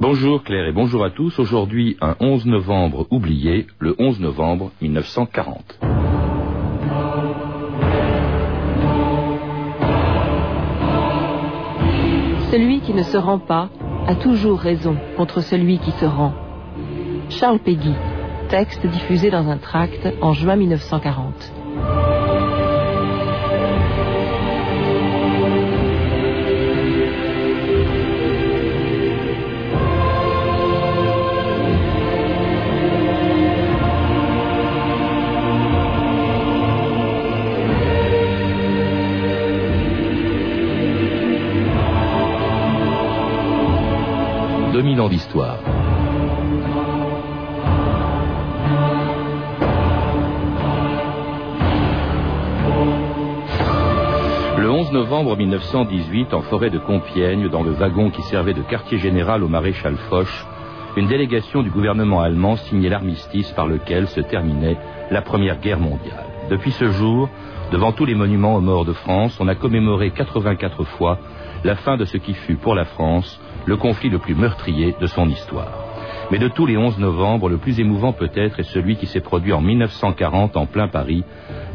Bonjour Claire et bonjour à tous. Aujourd'hui, un 11 novembre oublié, le 11 novembre 1940. Celui qui ne se rend pas a toujours raison contre celui qui se rend. Charles Péguy, texte diffusé dans un tract en juin 1940. 2000 ans d'histoire. Le 11 novembre 1918, en forêt de Compiègne, dans le wagon qui servait de quartier général au maréchal Foch, une délégation du gouvernement allemand signait l'armistice par lequel se terminait la Première Guerre mondiale. Depuis ce jour, devant tous les monuments aux morts de France, on a commémoré 84 fois la fin de ce qui fut pour la France le conflit le plus meurtrier de son histoire. Mais de tous les 11 novembre, le plus émouvant peut-être est celui qui s'est produit en 1940 en plein Paris,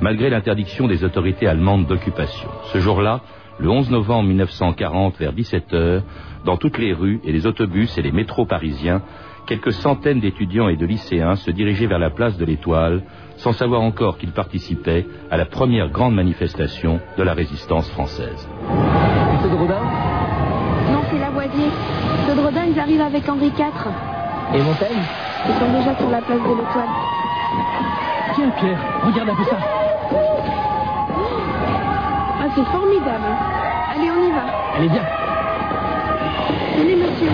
malgré l'interdiction des autorités allemandes d'occupation. Ce jour-là, le 11 novembre 1940, vers 17h, dans toutes les rues et les autobus et les métros parisiens, quelques centaines d'étudiants et de lycéens se dirigeaient vers la place de l'Étoile, sans savoir encore qu'ils participaient à la première grande manifestation de la résistance française. Ils arrivent avec Henri IV. Et Montaigne Ils sont déjà sur la place de l'Étoile. Tiens, Pierre, regarde un peu ça. Ah, c'est formidable. Allez, on y va. Allez, viens. Tenez, monsieur.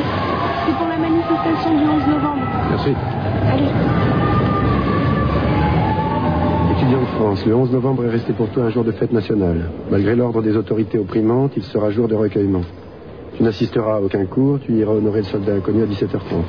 C'est pour la manifestation du 11 novembre. Merci. Allez. Étudiant de France, le 11 novembre est resté pour toi un jour de fête nationale. Malgré l'ordre des autorités opprimantes, il sera jour de recueillement. Tu n'assisteras à aucun cours, tu iras honorer le soldat inconnu à 17h30.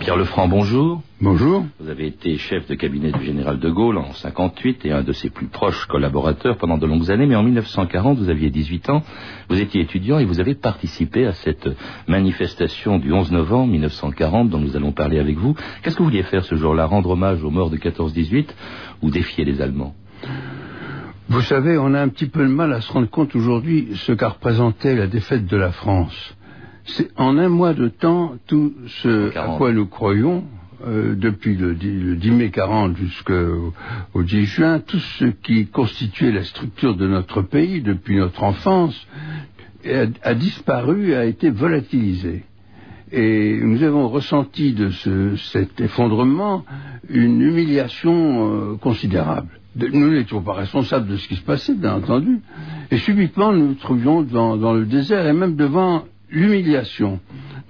Pierre Lefranc, bonjour. Bonjour. Vous avez été chef de cabinet du général de Gaulle en 58 et un de ses plus proches collaborateurs pendant de longues années, mais en 1940, vous aviez 18 ans, vous étiez étudiant et vous avez participé à cette manifestation du 11 novembre 1940 dont nous allons parler avec vous. Qu'est-ce que vous vouliez faire ce jour-là? Rendre hommage aux morts de 14-18 ou défier les Allemands? Vous savez, on a un petit peu de mal à se rendre compte aujourd'hui ce qu'a représenté la défaite de la France. C'est en un mois de temps tout ce à quoi nous croyons, euh, depuis le 10, mai 40 jusqu'au 10 juin, tout ce qui constituait la structure de notre pays depuis notre enfance a, disparu, a été volatilisé. Et nous avons ressenti de cet effondrement une humiliation euh, considérable nous n'étions pas responsables de ce qui se passait, bien entendu. Et subitement, nous nous trouvions dans, le désert et même devant l'humiliation.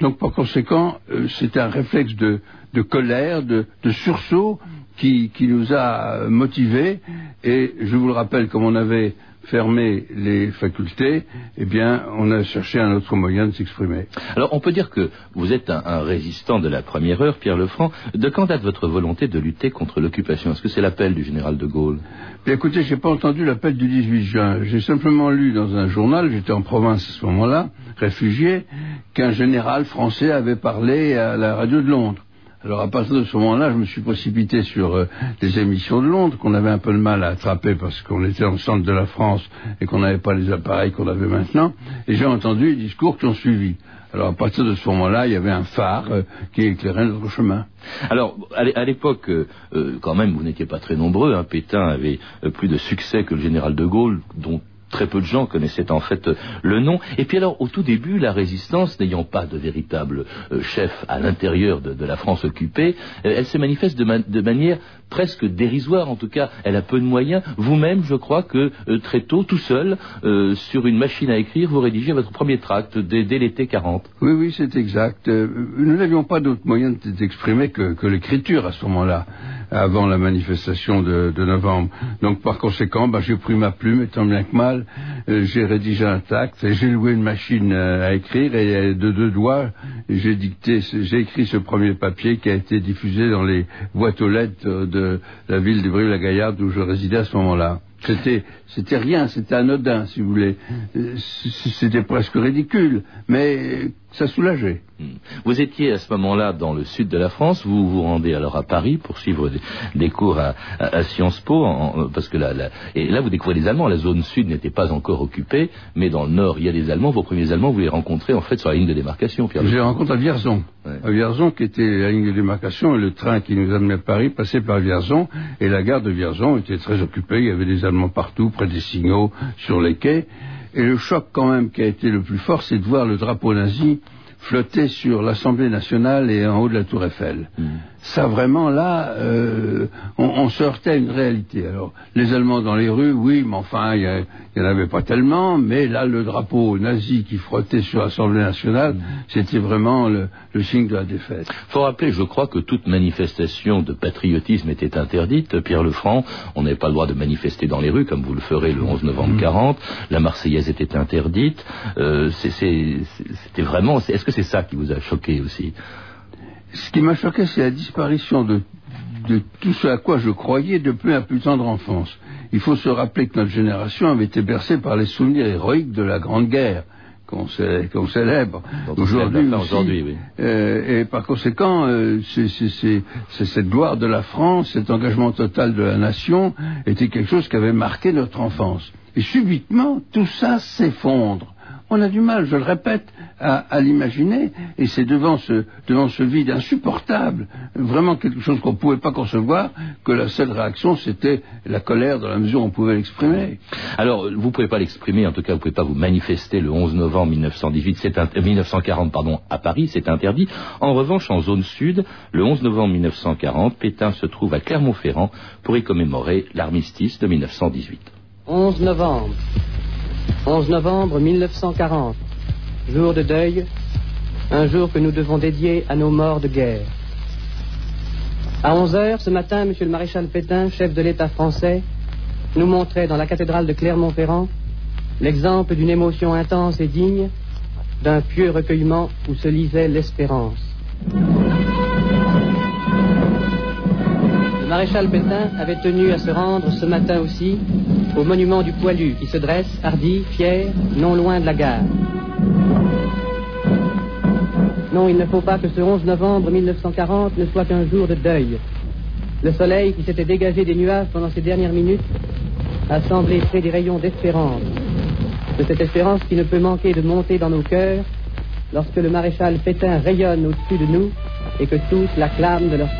Donc, par conséquent, euh, c'était un réflexe de, colère, de, sursaut qui, nous a motivés. Et je vous le rappelle, comme on avait fermer les facultés, eh bien, on a cherché un autre moyen de s'exprimer. Alors, on peut dire que vous êtes un, résistant de la première heure, Pierre Lefranc. De quand date votre volonté de lutter contre l'occupation? Est-ce que c'est l'appel du général de Gaulle? Bien, Écoutez, j'ai pas entendu l'appel du 18 juin. J'ai simplement lu dans un journal, j'étais en province à ce moment-là, réfugié, qu'un général français avait parlé à la radio de Londres. Alors à partir de ce moment-là, je me suis précipité sur euh, les émissions de Londres qu'on avait un peu de mal à attraper parce qu'on était en centre de la France et qu'on n'avait pas les appareils qu'on avait maintenant. Et j'ai entendu les discours qui ont suivi. Alors à partir de ce moment-là, il y avait un phare euh, qui éclairait notre chemin. Alors à l'époque, euh, quand même, vous n'étiez pas très nombreux. Hein. Pétain avait plus de succès que le général de Gaulle, dont très peu de gens connaissaient en fait le nom. Et puis alors, au tout début, la résistance, n'ayant pas de véritable euh, chef à l'intérieur de, la France occupée, euh, elle se manifeste de, manière presque dérisoire. En tout cas, elle a peu de moyens. Vous-même, je crois que euh, très tôt, tout seul, sur une machine à écrire, vous rédigez votre premier tract dès, l'été 40. Oui, oui, c'est exact. nous n'avions pas d'autre moyen d'exprimer que, que l'écriture à ce moment-là avant la manifestation de, novembre. Donc par conséquent, bah, j'ai pris ma plume, étant bien que mal, euh, j'ai rédigé un tact, et j'ai loué une machine euh, à écrire, et euh, de deux doigts, j'ai dicté, j'ai écrit ce premier papier qui a été diffusé dans les boîtes aux lettres de la ville de Brive-la-Gaillarde où je résidais à ce moment-là. C'était, c'était rien, c'était anodin, si vous voulez. C'était presque ridicule, mais ça soulageait. Hmm. Vous étiez à ce moment-là dans le sud de la France, vous vous rendez alors à Paris pour suivre des, cours à, Sciences Po, parce que là, et là vous découvrez les Allemands, la zone sud n'était pas encore occupée, mais dans le nord il y a des Allemands, vos premiers Allemands vous les rencontrez en fait sur la ligne de démarcation, Pierre. Je les rencontre à Vierzon, à Vierzon qui était la ligne de démarcation, et le train qui nous amenait à Paris passait par Vierzon, et la gare de Vierzon était très occupée, il y avait des Allemands partout, près des signaux, sur les quais, et le choc quand même qui a été le plus fort, c'est de voir le drapeau nazi flotter sur l'Assemblée nationale et en haut de la Tour Eiffel. Mm ça vraiment là, euh, on, on, à une réalité. Alors, les Allemands dans les rues, oui, mais enfin, il n'y en avait pas tellement, mais là, le drapeau nazi qui frottait sur l'Assemblée nationale, mm. c'était vraiment le, signe de la défaite. Il faut rappeler, je crois, que toute manifestation de patriotisme était interdite. Pierre Lefranc, on n'avait pas le droit de manifester dans les rues, comme vous le ferez le 11 novembre 40. Mm. La Marseillaise était interdite. Euh, c'était vraiment... Est-ce que c'est ça qui vous a choqué aussi? Ce qui m'a choqué, c'est la disparition de, tout ce à quoi je croyais depuis ma plus tendre enfance. Il faut se rappeler que notre génération avait été bercée par les souvenirs héroïques de la Grande Guerre qu'on célèbre aujourd'hui. Oui. Euh, et par conséquent, euh, c'est cette gloire de la France, cet engagement total de la nation, était quelque chose qui avait marqué notre enfance. Et subitement, tout ça s'effondre on a du mal, je le répète, à, l'imaginer, et c'est devant ce, devant ce vide insupportable, vraiment quelque chose qu'on ne pouvait pas concevoir, que la seule réaction c'était la colère dans la mesure où on pouvait l'exprimer. Alors, vous ne pouvez pas l'exprimer, en tout cas vous ne pouvez pas vous manifester le 11 novembre 1918, 1940 pardon, à Paris, c'est interdit. En revanche, en zone sud, le 11 novembre 1940, Pétain se trouve à Clermont-Ferrand pour y commémorer l'armistice de 1918. 11 novembre. 11 novembre 1940, jour de deuil, un jour que nous devons dédier à nos morts de guerre. À 11 heures ce matin, Monsieur le maréchal Pétain, chef de l'État français, nous montrait dans la cathédrale de Clermont-Ferrand l'exemple d'une émotion intense et digne d'un pieux recueillement où se lisait l'espérance. Maréchal Pétain avait tenu à se rendre ce matin aussi au monument du poilu qui se dresse, hardi, fier, non loin de la gare. Non, il ne faut pas que ce 11 novembre 1940 ne soit qu'un jour de deuil. Le soleil qui s'était dégagé des nuages pendant ces dernières minutes a semblé près des rayons d'espérance. De cette espérance qui ne peut manquer de monter dans nos cœurs lorsque le maréchal Pétain rayonne au-dessus de nous et que tous l'acclament de leur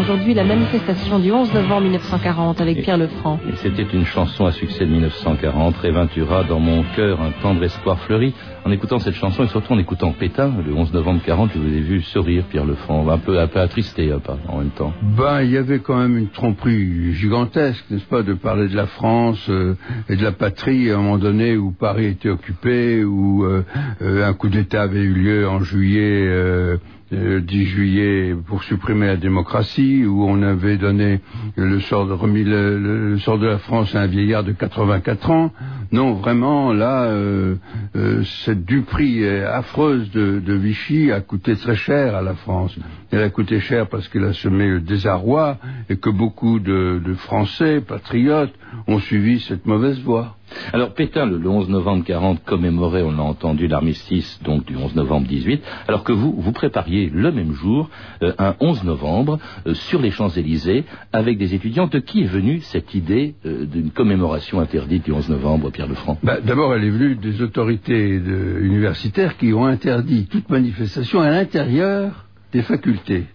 aujourd'hui la manifestation du 11 novembre 1940 avec Pierre Lefranc. Et c'était une chanson à succès de 1940, Réventura dans mon cœur, un tendre espoir fleuri. En écoutant cette chanson et surtout en écoutant Pétain, le 11 novembre 40, je vous ai vu sourire, Pierre Lefranc, un peu, un peu attristé en même temps. Ben, il y avait quand même une tromperie gigantesque, n'est-ce pas, de parler de la France euh, et de la patrie à un moment donné où Paris était occupé, où euh, euh, un coup d'État avait eu lieu en juillet 10 juillet pour supprimer la démocratie, où on avait donné le sort de, remis le, sort de la France à un vieillard de 84 ans. Non, vraiment, là, euh, euh, cette duperie affreuse de, Vichy a coûté très cher à la France. Elle a coûté cher parce qu'elle a semé le désarroi et que beaucoup de Français, patriotes, ont suivi cette mauvaise voie. Alors Pétain, le 11 novembre 40, commémorait, on l'a entendu, l'armistice donc du 11 novembre 18, alors que vous, vous prépariez le même jour, euh, un 11 novembre, euh, sur les Champs-Élysées, avec des étudiants. De qui est venue cette idée euh, d'une commémoration interdite du 11 novembre, Pierre Lefranc? Bah, D'abord, elle est venue des autorités universitaires qui ont interdit toute manifestation à l'intérieur des facultés.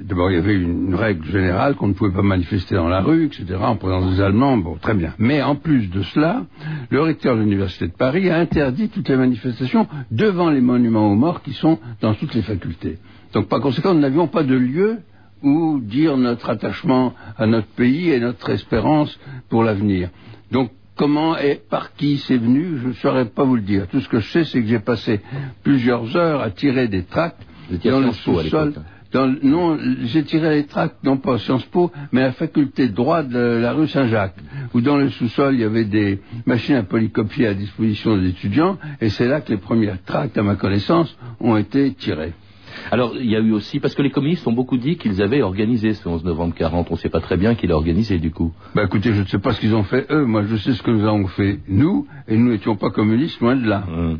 D'abord, il y avait une règle générale qu'on ne pouvait pas manifester dans la rue, etc., en présence des Allemands, bon, très bien. Mais en plus de cela, le recteur de l'Université de Paris a interdit toutes les manifestations devant les monuments aux morts qui sont dans toutes les facultés. Donc, par conséquent, nous n'avions pas de lieu où dire notre attachement à notre pays et notre espérance pour l'avenir. Donc, comment et par qui c'est venu, je ne saurais pas vous le dire. Tout ce que je sais, c'est que j'ai passé plusieurs heures à tirer des tracts dans le sous-sol non, j'ai tiré les tracts, non pas à Sciences Po, mais à la faculté de droit de la rue Saint-Jacques, où dans le sous-sol, il y avait des machines à polycopier à disposition des étudiants, et c'est là que les premiers tracts, à ma connaissance, ont été tirés. Alors, il y a eu aussi, parce que les communistes ont beaucoup dit qu'ils avaient organisé ce 11 novembre 40. On ne sait pas très bien qui l'a organisé, du coup. Bah écoutez, je ne sais pas ce qu'ils ont fait eux. Moi, je sais ce que nous avons fait nous, et nous n'étions pas communistes, loin de là. Hum.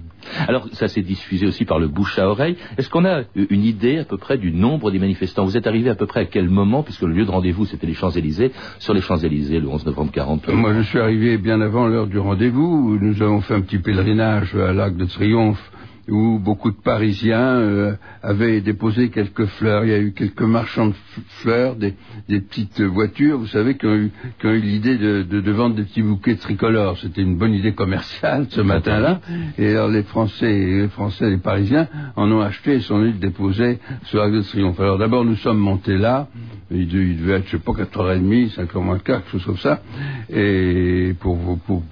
Alors, ça s'est diffusé aussi par le bouche à oreille. Est-ce qu'on a une idée à peu près du nombre des manifestants? Vous êtes arrivé à peu près à quel moment, puisque le lieu de rendez-vous c'était les Champs-Élysées, sur les Champs-Élysées le 11 novembre 40 Moi, je suis arrivé bien avant l'heure du rendez-vous. Nous avons fait un petit pèlerinage à l'Arc de Triomphe où beaucoup de Parisiens euh, avaient déposé quelques fleurs. Il y a eu quelques marchands de fleurs, des, petites voitures, vous savez, qui ont eu, l'idée de, vendre des petits bouquets tricolores. C'était une bonne idée commerciale ce matin-là. Et alors les Français, les Français, les Parisiens en ont acheté et sont venus déposer sur l'Arc de Triomphe. Alors d'abord, nous sommes montés là. Il, devait être, je sais pas, 4h30, 5h moins quart, quelque chose comme ça, et pour,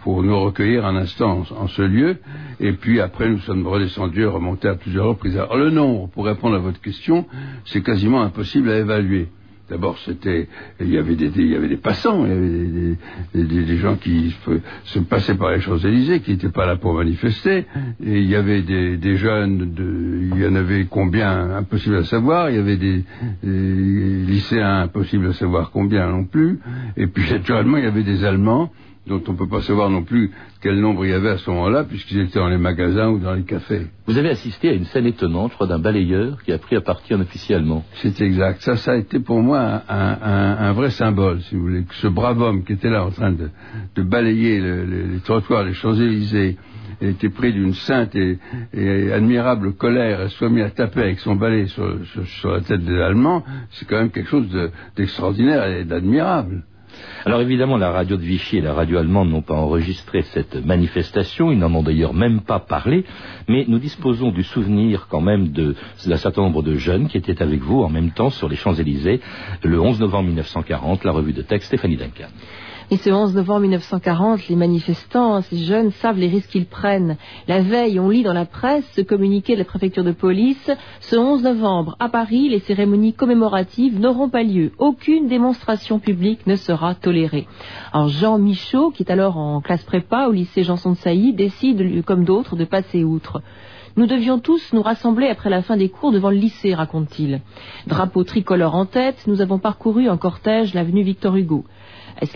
pour, nous recueillir un instant en, en ce lieu. Et puis après, nous sommes redescendus Dieu remonté à plusieurs reprises. Alors le nombre, pour répondre à votre question, c'est quasiment impossible à évaluer. D'abord, c'était, il y avait des, il y avait des passants, il y avait des, gens qui se passaient par les Champs-Élysées, qui n'étaient pas là pour manifester. Et il y avait des, jeunes, il y en avait combien, impossible à savoir. Il y avait des, lycéens, impossible à savoir combien non plus. Et puis, naturellement, il y avait des Allemands dont on ne peut pas savoir non plus quel nombre il y avait à ce moment-là, puisqu'ils étaient dans les magasins ou dans les cafés. Vous avez assisté à une scène étonnante, je crois, d'un balayeur qui a pris à partir officiellement. C'est exact. Ça, ça a été pour moi un, vrai symbole, si vous voulez. Ce brave homme qui était là en train de, balayer les trottoirs des Champs-Élysées était pris d'une sainte et, admirable colère et soit mis à taper avec son balai sur, la tête des Allemands, c'est quand même quelque chose d'extraordinaire et d'admirable. Alors évidemment, la radio de Vichy et la radio allemande n'ont pas enregistré cette manifestation, ils n'en ont d'ailleurs même pas parlé, mais nous disposons du souvenir quand même d'un certain nombre de jeunes qui étaient avec vous en même temps sur les Champs-Élysées le 11 novembre 1940, la revue de texte Stéphanie Duncan. Et ce 11 novembre 1940, les manifestants, ces jeunes, savent les risques qu'ils prennent. La veille, on lit dans la presse ce communiqué de la préfecture de police. Ce 11 novembre, à Paris, les cérémonies commémoratives n'auront pas lieu. Aucune démonstration publique ne sera tolérée. Alors Jean Michaud, qui est alors en classe prépa au lycée Janson de Sailly, décide, comme d'autres, de passer outre. Nous devions tous nous rassembler après la fin des cours devant le lycée, raconte-t-il. Drapeau tricolore en tête, nous avons parcouru en cortège l'avenue Victor Hugo.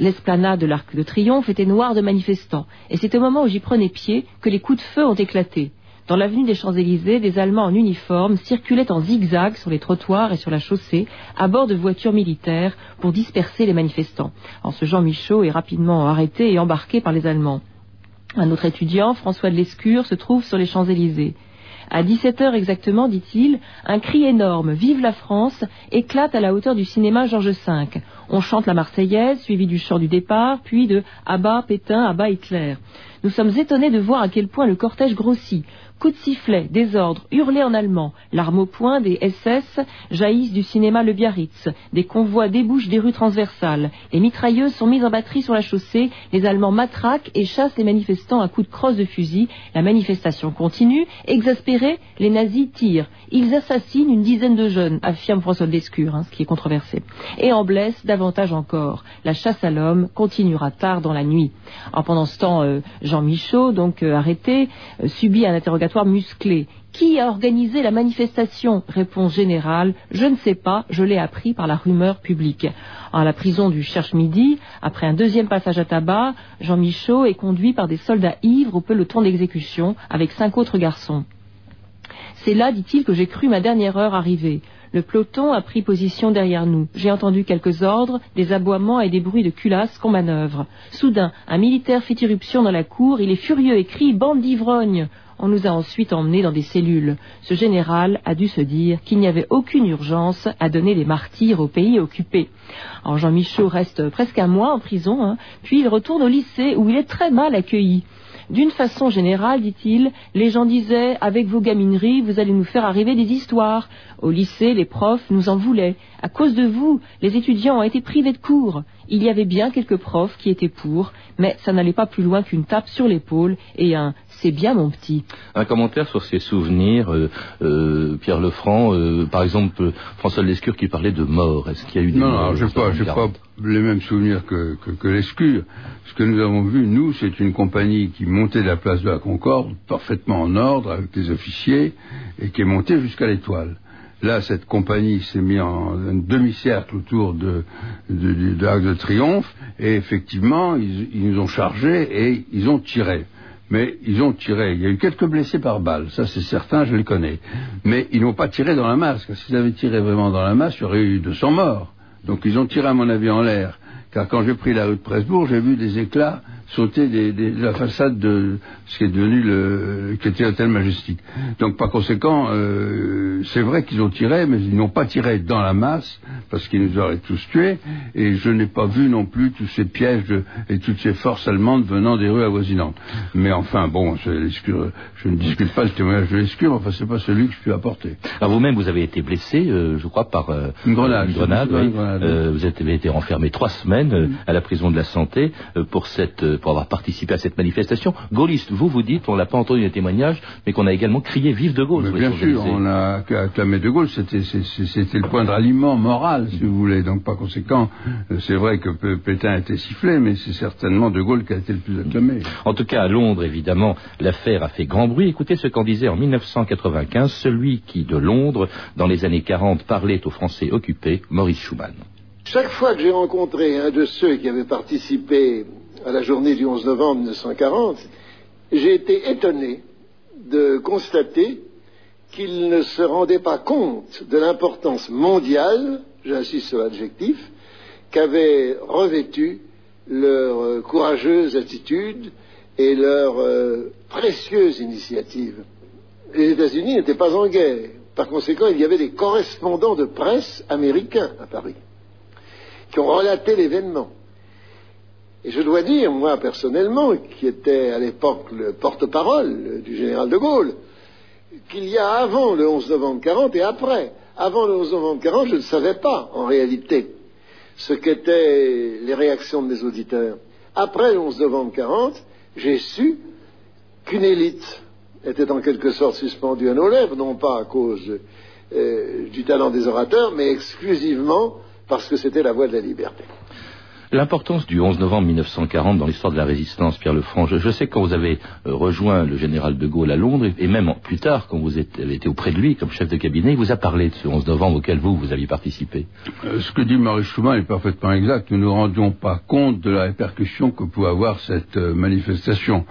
L'esplanade de l'Arc de Triomphe était noire de manifestants, et c'est au moment où j'y prenais pied que les coups de feu ont éclaté. Dans l'avenue des Champs-Élysées, des Allemands en uniforme circulaient en zigzag sur les trottoirs et sur la chaussée, à bord de voitures militaires, pour disperser les manifestants. En ce Jean Michaud est rapidement arrêté et embarqué par les Allemands. Un autre étudiant, François de Lescure, se trouve sur les Champs-Élysées. À 17 heures exactement, dit-il, un cri énorme, Vive la France, éclate à la hauteur du cinéma Georges V. On chante la Marseillaise, suivi du chant du départ, puis de Abat Pétain, Abat Hitler. Nous sommes étonnés de voir à quel point le cortège grossit. Coups de sifflet, désordre, hurlés en allemand, l'arme au poing, des SS jaillissent du cinéma Le Biarritz, des convois débouchent des rues transversales, les mitrailleuses sont mises en batterie sur la chaussée, les Allemands matraquent et chassent les manifestants à coups de crosse de fusil, la manifestation continue, exaspérés, les nazis tirent, ils assassinent une dizaine de jeunes, affirme François Descure, hein, ce qui est controversé, et en blessent davantage encore. La chasse à l'homme continuera tard dans la nuit. En pendant ce temps, euh, Jean Michaud, donc euh, arrêté, euh, subit un interrogatoire musclé. Qui a organisé la manifestation? Réponse générale, je ne sais pas, je l'ai appris par la rumeur publique. À la prison du Cherche-Midi, après un deuxième passage à tabac, Jean Michaud est conduit par des soldats ivres au peloton d'exécution avec cinq autres garçons. C'est là, dit-il, que j'ai cru ma dernière heure arriver. Le peloton a pris position derrière nous. J'ai entendu quelques ordres, des aboiements et des bruits de culasse qu'on manœuvre. Soudain, un militaire fait irruption dans la cour, il est furieux et crie Bande d'ivrognes on nous a ensuite emmenés dans des cellules. Ce général a dû se dire qu'il n'y avait aucune urgence à donner des martyrs au pays occupé. Jean Michaud reste presque un mois en prison, hein, puis il retourne au lycée où il est très mal accueilli. D'une façon générale, dit-il, les gens disaient Avec vos gamineries, vous allez nous faire arriver des histoires. Au lycée, les profs nous en voulaient. À cause de vous, les étudiants ont été privés de cours. Il y avait bien quelques profs qui étaient pour, mais ça n'allait pas plus loin qu'une tape sur l'épaule et un c'est bien mon petit. Un commentaire sur ses souvenirs, euh, euh, Pierre Lefranc, euh, par exemple François Lescure qui parlait de mort. Est-ce qu'il y a eu des Non, morts non, je n'ai pas, pas, les mêmes souvenirs que, que, Lescure. Ce que nous avons vu, nous, c'est une compagnie qui montait de la place de la Concorde parfaitement en ordre avec des officiers et qui est montée jusqu'à l'étoile. Là, cette compagnie s'est mise en un demi-cercle autour de, de, de, de, de Triomphe, et effectivement, ils, ils nous ont chargés et ils ont tiré mais ils ont tiré. Il y a eu quelques blessés par balle, ça c'est certain, je les connais. Mais ils n'ont pas tiré dans la masse, car s'ils avaient tiré vraiment dans la masse, il y aurait eu 200 morts. Donc ils ont tiré à mon avis en l'air. Car quand j'ai pris la rue de Presbourg, j'ai vu des éclats sauter de la façade de ce qui est devenu le qui était l'hôtel Majestic. Donc par conséquent, euh, c'est vrai qu'ils ont tiré, mais ils n'ont pas tiré dans la masse parce qu'ils nous auraient tous tués. Et je n'ai pas vu non plus tous ces pièges et toutes ces forces allemandes venant des rues avoisinantes. Mais enfin, bon, je ne discute pas le témoignage de l'escure, enfin c'est pas celui que je puis apporter. Alors vous-même, vous avez été blessé, euh, je crois, par euh, une grenade. Une grenade, vous avez été renfermé trois semaines à la prison de la santé pour cette pour avoir participé à cette manifestation. Gaulliste, vous vous dites, on n'a pas entendu les témoignages, mais qu'on a également crié Vive de Gaulle. bien sûr, on a acclamé de Gaulle, c'était le point de ralliement moral, si vous voulez. Donc par conséquent, c'est vrai que Pétain a été sifflé, mais c'est certainement de Gaulle qui a été le plus acclamé. En tout cas, à Londres, évidemment, l'affaire a fait grand bruit. Écoutez ce qu'en disait en 1995 celui qui, de Londres, dans les années 40, parlait aux Français occupés, Maurice Schumann. Chaque fois que j'ai rencontré un de ceux qui avaient participé à la journée du 11 novembre 1940, j'ai été étonné de constater qu'ils ne se rendaient pas compte de l'importance mondiale, j'insiste sur l'adjectif, qu'avait revêtu leur euh, courageuse attitude et leur euh, précieuse initiative. Les États-Unis n'étaient pas en guerre. Par conséquent, il y avait des correspondants de presse américains à Paris qui ont relaté l'événement. Et je dois dire, moi personnellement, qui était à l'époque le porte-parole du général de Gaulle, qu'il y a avant le 11 novembre 40 et après. Avant le 11 novembre 40, je ne savais pas, en réalité, ce qu'étaient les réactions de mes auditeurs. Après le 11 novembre 40, j'ai su qu'une élite était en quelque sorte suspendue à nos lèvres, non pas à cause euh, du talent des orateurs, mais exclusivement parce que c'était la voie de la liberté. L'importance du 11 novembre 1940 dans l'histoire de la résistance, Pierre Lefranc, je, sais que quand vous avez euh, rejoint le général de Gaulle à Londres, et même plus tard, quand vous avez été auprès de lui comme chef de cabinet, il vous a parlé de ce 11 novembre auquel vous, vous aviez participé. Euh, ce que dit Marie Schumann est parfaitement exact. Nous ne nous rendions pas compte de la répercussion que pouvait avoir cette euh, manifestation.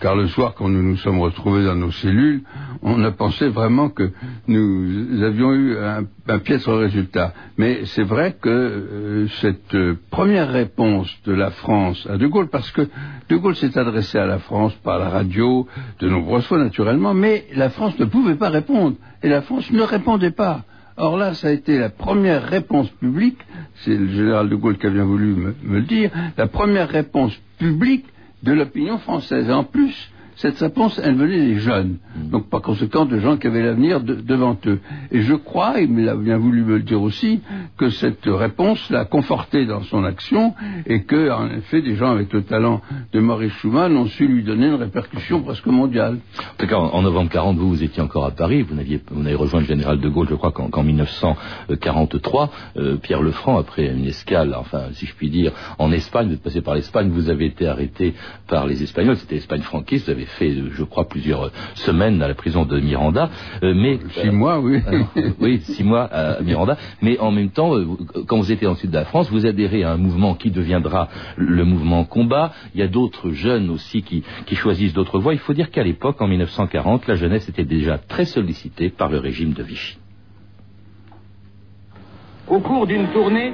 Car le soir, quand nous nous sommes retrouvés dans nos cellules, on a pensé vraiment que nous avions eu un, piètre résultat. Mais c'est vrai que cette première réponse de la France à De Gaulle, parce que De Gaulle s'est adressé à la France par la radio, de nombreuses fois naturellement, mais la France ne pouvait pas répondre, et la France ne répondait pas. Or là, ça a été la première réponse publique, c'est le général de Gaulle qui a bien voulu me le dire, la première réponse publique de l'opinion française. En plus, cette réponse, elle venait des jeunes, mm. donc par conséquent de gens qui avaient l'avenir devant eux. Et je crois, il a bien voulu me le dire aussi, que cette réponse l'a conforté dans son action et que, en effet, des gens avec le talent de Maurice Schumann ont su lui donner une répercussion presque mondiale. En tout cas, en, novembre 40, vous, vous étiez encore à Paris, vous, aviez, vous avez rejoint le général de Gaulle, je crois qu'en 1943, euh, Pierre Lefranc, après une escale, enfin, si je puis dire, en Espagne, vous êtes passé par l'Espagne, vous avez été arrêté par les Espagnols, c'était l'Espagne franquiste, vous avez fait, je crois, plusieurs semaines à la prison de Miranda. Euh, mais six euh, mois, oui. Euh, oui, six mois à Miranda. Mais en même temps, quand vous étiez en sud de la France, vous adhérez à un mouvement qui deviendra le mouvement combat. Il y a d'autres jeunes aussi qui, qui choisissent d'autres voies. Il faut dire qu'à l'époque, en 1940, la jeunesse était déjà très sollicitée par le régime de Vichy. Au cours d'une tournée,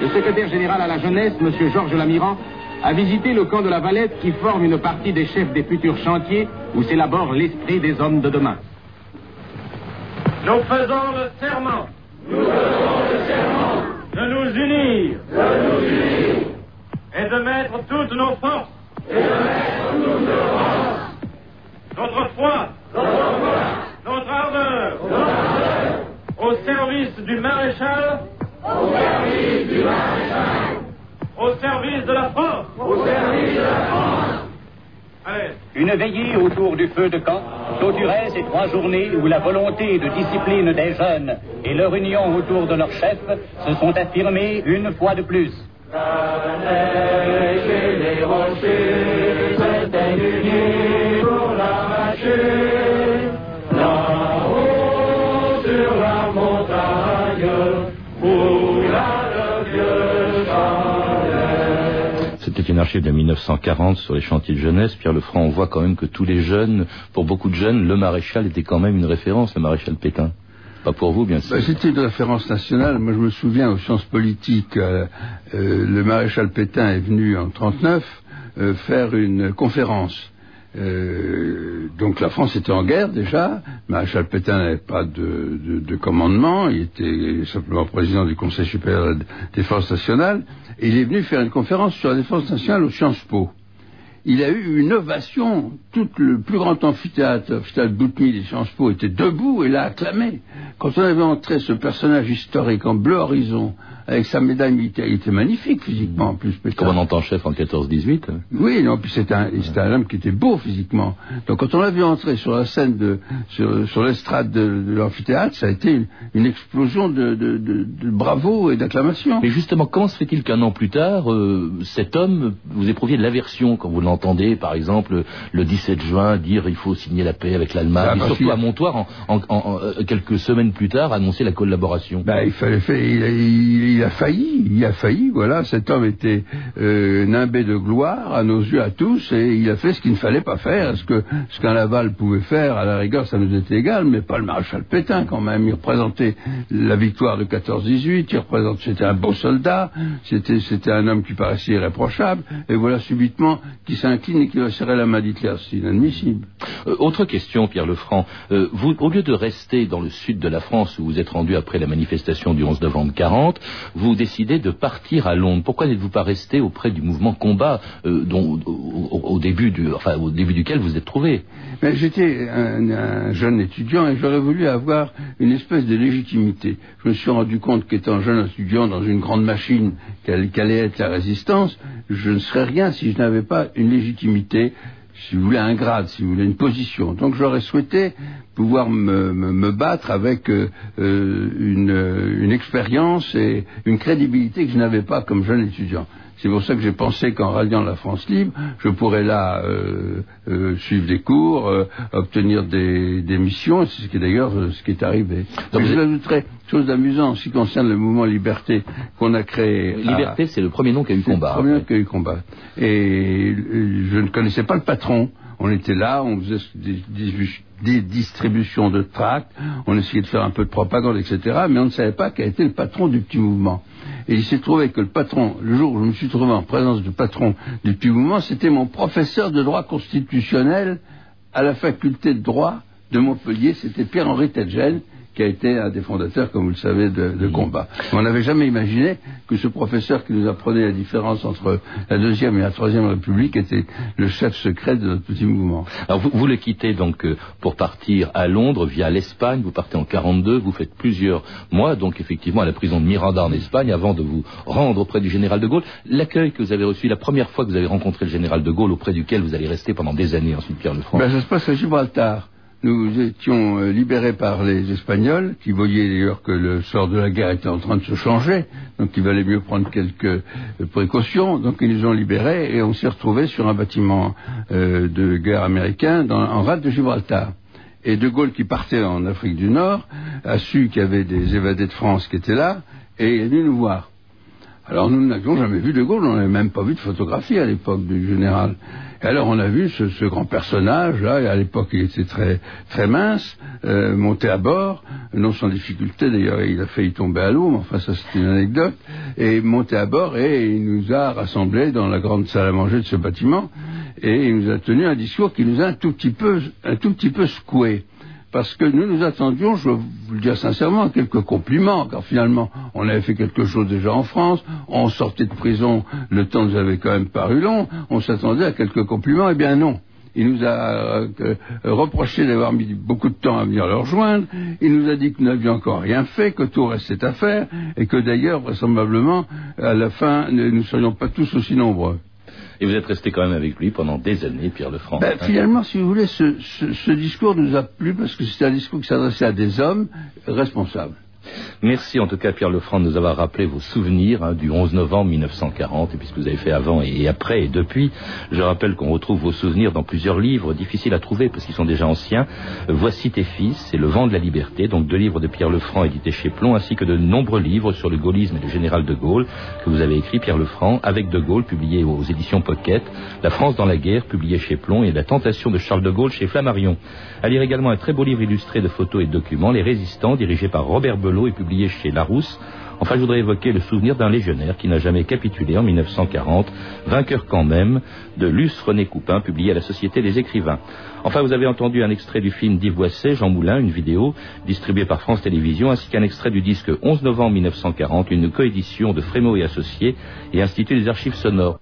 le secrétaire général à la jeunesse, M. Georges Lamiran, a visité le camp de la Valette qui forme une partie des chefs des futurs chantiers où s'élabore l'esprit des hommes de demain. Nous faisons le serment. Nous faisons le serment. De nous unir. De nous unir. Et de mettre toutes nos forces. Et de mettre toutes nos forces. Notre foi. Notre foi. Notre ardeur. Notre ardeur. Au service du maréchal. Au service du maréchal. Au service de la France. Au service de la France. Allez. Une veillée autour du feu de camp clôturait ces trois journées où la volonté de discipline des jeunes et leur union autour de leur chef se sont affirmées une fois de plus. La Archive de 1940 sur les chantiers de jeunesse. Pierre Lefranc, on voit quand même que tous les jeunes, pour beaucoup de jeunes, le maréchal était quand même une référence, le maréchal Pétain. Pas pour vous, bien sûr. Ben, C'était une référence nationale. Moi, je me souviens aux sciences politiques, euh, euh, le maréchal Pétain est venu en 39 euh, faire une conférence. Euh, donc la France était en guerre déjà. Maréchal Pétain n'avait pas de, de, de, commandement. Il était simplement président du Conseil supérieur de la défense nationale. Et il est venu faire une conférence sur la défense nationale au Sciences Po il a eu une ovation. Tout le plus grand amphithéâtre, l'amphithéâtre Boutmy des Sciences Po, était debout et l'a acclamé. Quand on avait entré ce personnage historique en bleu horizon, avec sa médaille militaire, il était magnifique physiquement en plus. Pétain. Commandant en chef en 14-18 Oui, non, puis c'était un, un, homme qui était beau physiquement. Donc quand on l'a vu entrer sur la scène, de, sur, sur l'estrade de, de l'amphithéâtre, ça a été une, une explosion de, de, de, bravo et d'acclamation. Mais justement, comment se fait-il qu'un an plus tard, euh, cet homme, vous éprouviez de l'aversion quand vous l'entendez, par exemple, le 17 juin, dire il faut signer la paix avec l'Allemagne, bah, surtout à Montoire, en, en, en, quelques semaines plus tard, annoncer la collaboration? Bah, Il fallait faire... Il, il, il a failli, il a failli, voilà, cet homme était euh, nimbé de gloire à nos yeux à tous et il a fait ce qu'il ne fallait pas faire, ce qu'un Laval pouvait faire, à la rigueur ça nous était égal, mais pas le maréchal Pétain quand même, il représentait la victoire de 14-18, il c'était un beau soldat, c'était un homme qui paraissait irréprochable, et voilà subitement qui s'incline et qui va serrer la main d'Hitler, c'est inadmissible. Euh, autre question, Pierre Lefranc, euh, au lieu de rester dans le sud de la France où vous êtes rendu après la manifestation du 11 novembre 40, vous décidez de partir à Londres. Pourquoi n'êtes-vous pas resté auprès du mouvement combat euh, dont, au, début du, enfin, au début duquel vous êtes trouvé? J'étais un, un, jeune étudiant et j'aurais voulu avoir une espèce de légitimité. Je me suis rendu compte qu'étant jeune étudiant dans une grande machine qu'allait être la résistance, je ne serais rien si je n'avais pas une légitimité si vous voulez, un grade, si vous voulez, une position. Donc j'aurais souhaité pouvoir me, battre avec euh, une, une expérience et une crédibilité que je n'avais pas comme jeune étudiant. C'est pour ça que j'ai pensé qu'en ralliant la France libre, je pourrais là euh, euh, suivre des cours, euh, obtenir des, des missions, c'est ce qui est d'ailleurs ce qui est arrivé. Donc je vous ajouterai chose d'amusant en ce qui concerne le mouvement Liberté qu'on a créé. Liberté, c'est le premier nom qui a eu combat. Le premier nom qui a eu combat. Et je ne connaissais pas le patron. On était là, on faisait des, distributions de tracts, on essayait de faire un peu de propagande, etc. Mais on ne savait pas quel était le patron du petit mouvement. Et il s'est trouvé que le patron, le jour où je me suis trouvé en présence du patron du petit mouvement, c'était mon professeur de droit constitutionnel à la faculté de droit de Montpellier, c'était Pierre-Henri Tedgen, qui a été un des fondateurs, comme vous le savez, de, de combat. On n'avait jamais imaginé que ce professeur qui nous apprenait la différence entre la deuxième et la troisième République était le chef secret de notre petit mouvement. Alors vous, vous le quittez donc euh, pour partir à Londres via l'Espagne. Vous partez en 42. Vous faites plusieurs mois donc effectivement à la prison de Miranda en Espagne avant de vous rendre auprès du général de Gaulle. L'accueil que vous avez reçu, la première fois que vous avez rencontré le général de Gaulle auprès duquel vous allez rester pendant des années ensuite Pierre Lefranc. Ben, ça se passe à Gibraltar nous étions libérés par les Espagnols, qui voyaient d'ailleurs que le sort de la guerre était en train de se changer, donc il valait mieux prendre quelques précautions. Donc ils nous ont libérés et on s'est retrouvés sur un bâtiment euh, de guerre américain dans, en rade de Gibraltar. Et De Gaulle, qui partait en Afrique du Nord, a su qu'il y avait des évadés de France qui étaient là et est venu nous voir. Alors nous n'avions jamais vu de Gaulle, on n'avait même pas vu de photographie à l'époque du général. Et alors on a vu ce, grand personnage, là, et à l'époque il était très, très mince, euh, monter à bord, non sans difficulté d'ailleurs, il a failli tomber à l'eau, mais enfin ça c'est une anecdote, et monter à bord et il nous a rassemblés dans la grande salle à manger de ce bâtiment, et il nous a tenu un discours qui nous a un tout petit peu, un tout petit peu secoué parce que nous nous attendions, je vous le dire sincèrement, à quelques compliments, car finalement, on avait fait quelque chose déjà en France, on sortait de prison, le temps nous avait quand même paru long, on s'attendait à quelques compliments, eh bien non. Il nous a euh, reproché d'avoir mis beaucoup de temps à venir le rejoindre. Il nous a dit que nous n'avions encore rien fait, que tout restait à faire, et que d'ailleurs, vraisemblablement, à la fin, nous ne serions pas tous aussi nombreux. Et vous êtes resté quand même avec lui pendant des années, Pierre Lefranc. Ben, finalement, si vous voulez, ce, ce discours nous a plu parce que c'était un discours qui s'adressait à des hommes responsables. Merci en tout cas Pierre Lefranc de nous avoir rappelé vos souvenirs hein, du 11 novembre 1940 et puisque vous avez fait avant et après et depuis. Je rappelle qu'on retrouve vos souvenirs dans plusieurs livres difficiles à trouver parce qu'ils sont déjà anciens. Voici tes fils et Le vent de la liberté, donc deux livres de Pierre Lefranc édités chez Plomb ainsi que de nombreux livres sur le gaullisme et le général de Gaulle que vous avez écrit Pierre Lefranc avec de Gaulle publié aux éditions Pocket, La France dans la guerre publié chez Plomb et La tentation de Charles de Gaulle chez Flammarion. À lire également un très beau livre illustré de photos et de documents, Les résistants dirigé par Robert Belot et publié chez Larousse. Enfin, je voudrais évoquer le souvenir d'un légionnaire qui n'a jamais capitulé en 1940, vainqueur quand même, de Luce René Coupin, publié à la Société des écrivains. Enfin, vous avez entendu un extrait du film d'Yves Jean Moulin, une vidéo distribuée par France Télévisions, ainsi qu'un extrait du disque 11 novembre 1940, une coédition de Frémaux et Associés et Institut des archives sonores.